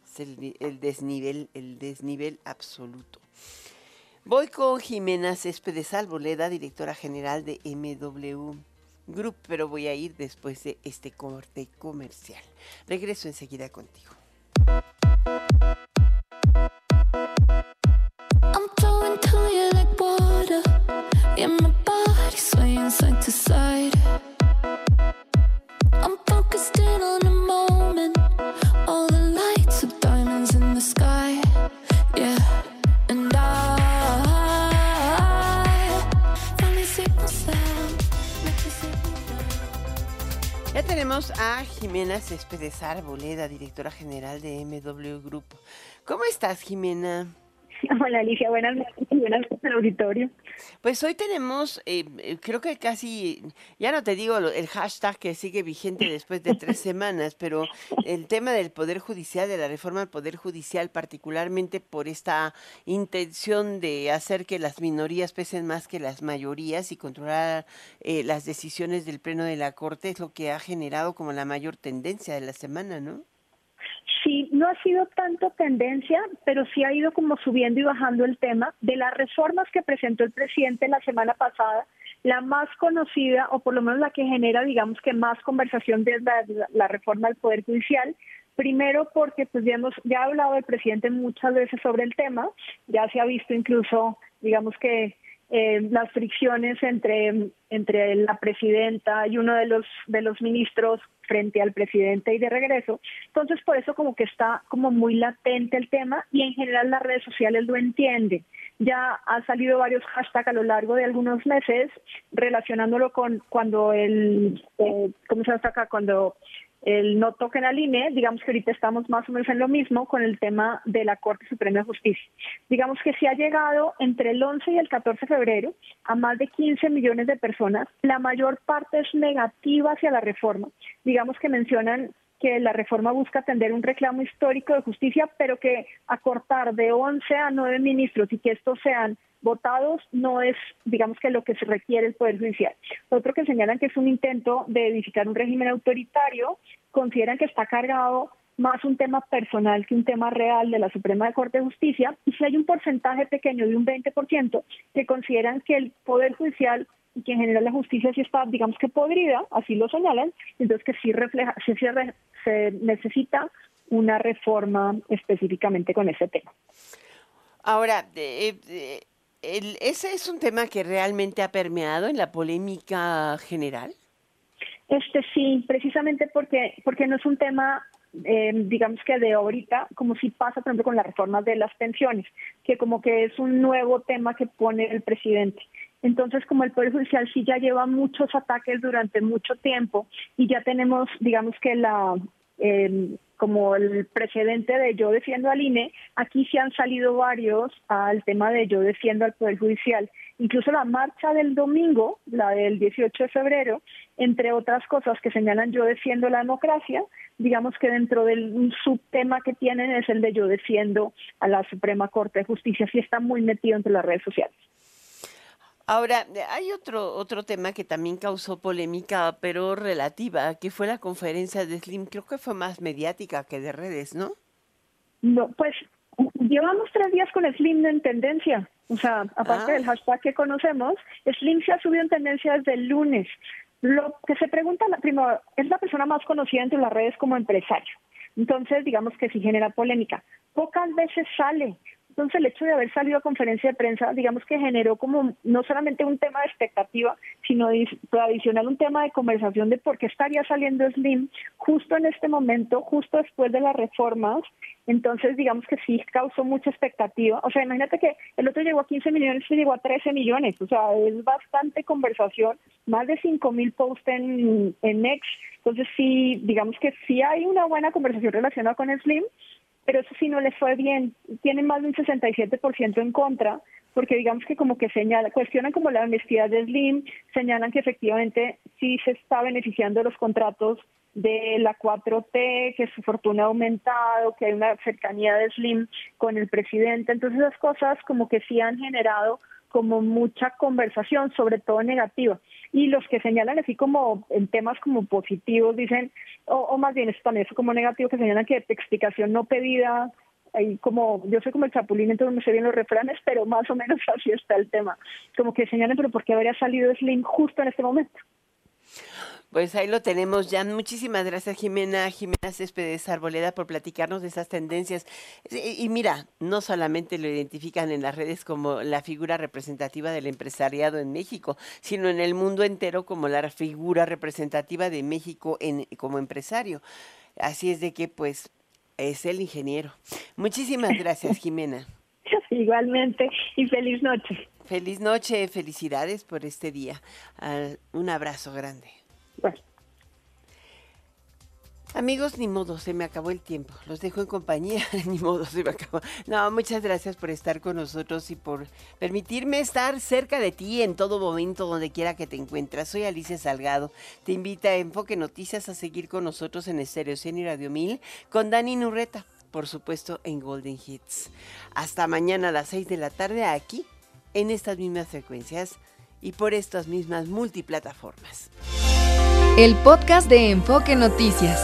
Es el, el desnivel, el desnivel absoluto. Voy con Jimena Céspedes Alboleda, directora general de MW Group, pero voy a ir después de este corte comercial. Regreso enseguida contigo. A Jimena Céspedes Arboleda, directora general de MW Group. ¿Cómo estás, Jimena? (laughs) Hola Alicia, buenas noches buenas noches al auditorio. Pues hoy tenemos, eh, eh, creo que casi, ya no te digo el hashtag que sigue vigente después de tres semanas, pero el tema del Poder Judicial, de la reforma al Poder Judicial, particularmente por esta intención de hacer que las minorías pesen más que las mayorías y controlar eh, las decisiones del Pleno de la Corte, es lo que ha generado como la mayor tendencia de la semana, ¿no? Sí, no ha sido tanto tendencia, pero sí ha ido como subiendo y bajando el tema de las reformas que presentó el presidente la semana pasada. La más conocida, o por lo menos la que genera, digamos que más conversación, es la, reforma al Poder Judicial. Primero porque pues ya, ya ha hablado el presidente muchas veces sobre el tema, ya se ha visto incluso, digamos que eh, las fricciones entre, entre la presidenta y uno de los, de los ministros frente al presidente y de regreso. Entonces, por eso como que está como muy latente el tema y en general las redes sociales lo entienden. Ya ha salido varios hashtags a lo largo de algunos meses relacionándolo con cuando el, eh, ¿cómo se llama acá? Cuando el no toquen al INE, digamos que ahorita estamos más o menos en lo mismo con el tema de la Corte Suprema de Justicia. Digamos que se ha llegado entre el 11 y el 14 de febrero a más de 15 millones de personas. La mayor parte es negativa hacia la reforma. Digamos que mencionan que la reforma busca atender un reclamo histórico de justicia, pero que acortar de 11 a 9 ministros y que estos sean votados no es, digamos que lo que se requiere el Poder Judicial. Otro que señalan que es un intento de edificar un régimen autoritario, consideran que está cargado más un tema personal que un tema real de la Suprema Corte de Justicia, y si hay un porcentaje pequeño de un 20% que consideran que el Poder Judicial y que en general la justicia sí está, digamos que podrida, así lo señalan, entonces que sí refleja, sí se, re- se necesita una reforma específicamente con ese tema. Ahora, eh, eh, el- ¿ese es un tema que realmente ha permeado en la polémica general? Este sí, precisamente porque, porque no es un tema, eh, digamos que de ahorita, como si pasa, por ejemplo, con las reformas de las pensiones, que como que es un nuevo tema que pone el presidente. Entonces, como el Poder Judicial sí ya lleva muchos ataques durante mucho tiempo y ya tenemos, digamos que la, eh, como el precedente de yo defiendo al INE, aquí sí han salido varios al tema de yo defiendo al Poder Judicial. Incluso la marcha del domingo, la del 18 de febrero, entre otras cosas que señalan yo defiendo la democracia, digamos que dentro del subtema que tienen es el de yo defiendo a la Suprema Corte de Justicia, sí está muy metido entre las redes sociales. Ahora, eh, hay otro, otro tema que también causó polémica, pero relativa, que fue la conferencia de Slim. Creo que fue más mediática que de redes, ¿no? No, pues llevamos tres días con Slim en tendencia. O sea, aparte Ah. del hashtag que conocemos, Slim se ha subido en tendencia desde el lunes. Lo que se pregunta, la, primero, es la persona más conocida entre las redes como empresario. Entonces, digamos que sí genera polémica. Pocas veces sale. Entonces, el hecho de haber salido a conferencia de prensa, digamos que generó como no solamente un tema de expectativa, sino adicional un tema de conversación de por qué estaría saliendo Slim justo en este momento, justo después de las reformas. Entonces, digamos que sí causó mucha expectativa. O sea, imagínate que el otro llegó a 15 millones, este llegó a 13 millones. O sea, es bastante conversación, más de 5 mil posts en, en X. Entonces, sí, digamos que sí hay una buena conversación relacionada con Slim pero eso sí no le fue bien. Tienen más de un 67% en contra, porque digamos que como que señala, cuestionan como la honestidad de Slim, señalan que efectivamente sí se está beneficiando de los contratos de la 4T, que su fortuna ha aumentado, que hay una cercanía de Slim con el presidente. Entonces esas cosas como que sí han generado como mucha conversación, sobre todo negativa. Y los que señalan así como en temas como positivos dicen, o, más bien eso también es como negativo, que señalan que explicación no pedida, ahí como, yo soy como el chapulín, entonces no sé bien los refranes, pero más o menos (laughs) así está el tema. Como que señalan, pero ¿por qué habría salido Slim justo en este momento? Pues ahí lo tenemos ya. Muchísimas gracias, Jimena, Jimena Céspedes Arboleda, por platicarnos de esas tendencias. Y, mira, no solamente lo identifican en las redes como la figura representativa del empresariado en México, sino en el mundo entero como la figura representativa de México en, como empresario. Así es de que, pues, es el ingeniero. Muchísimas gracias, Jimena. (laughs) Igualmente, y feliz noche. Feliz noche, felicidades por este día. Ah, un abrazo grande. Amigos, ni modo, se me acabó el tiempo. Los dejo en compañía, (laughs) ni modo, se me acabó. No, muchas gracias por estar con nosotros y por permitirme estar cerca de ti en todo momento, donde quiera que te encuentras. Soy Alicia Salgado. Te invita a Enfoque Noticias a seguir con nosotros en Estéreo Cien y Radio 1000 con Dani Nurreta, por supuesto, en Golden Hits. Hasta mañana a las 6 de la tarde aquí, en estas mismas frecuencias y por estas mismas multiplataformas el podcast de Enfoque Noticias.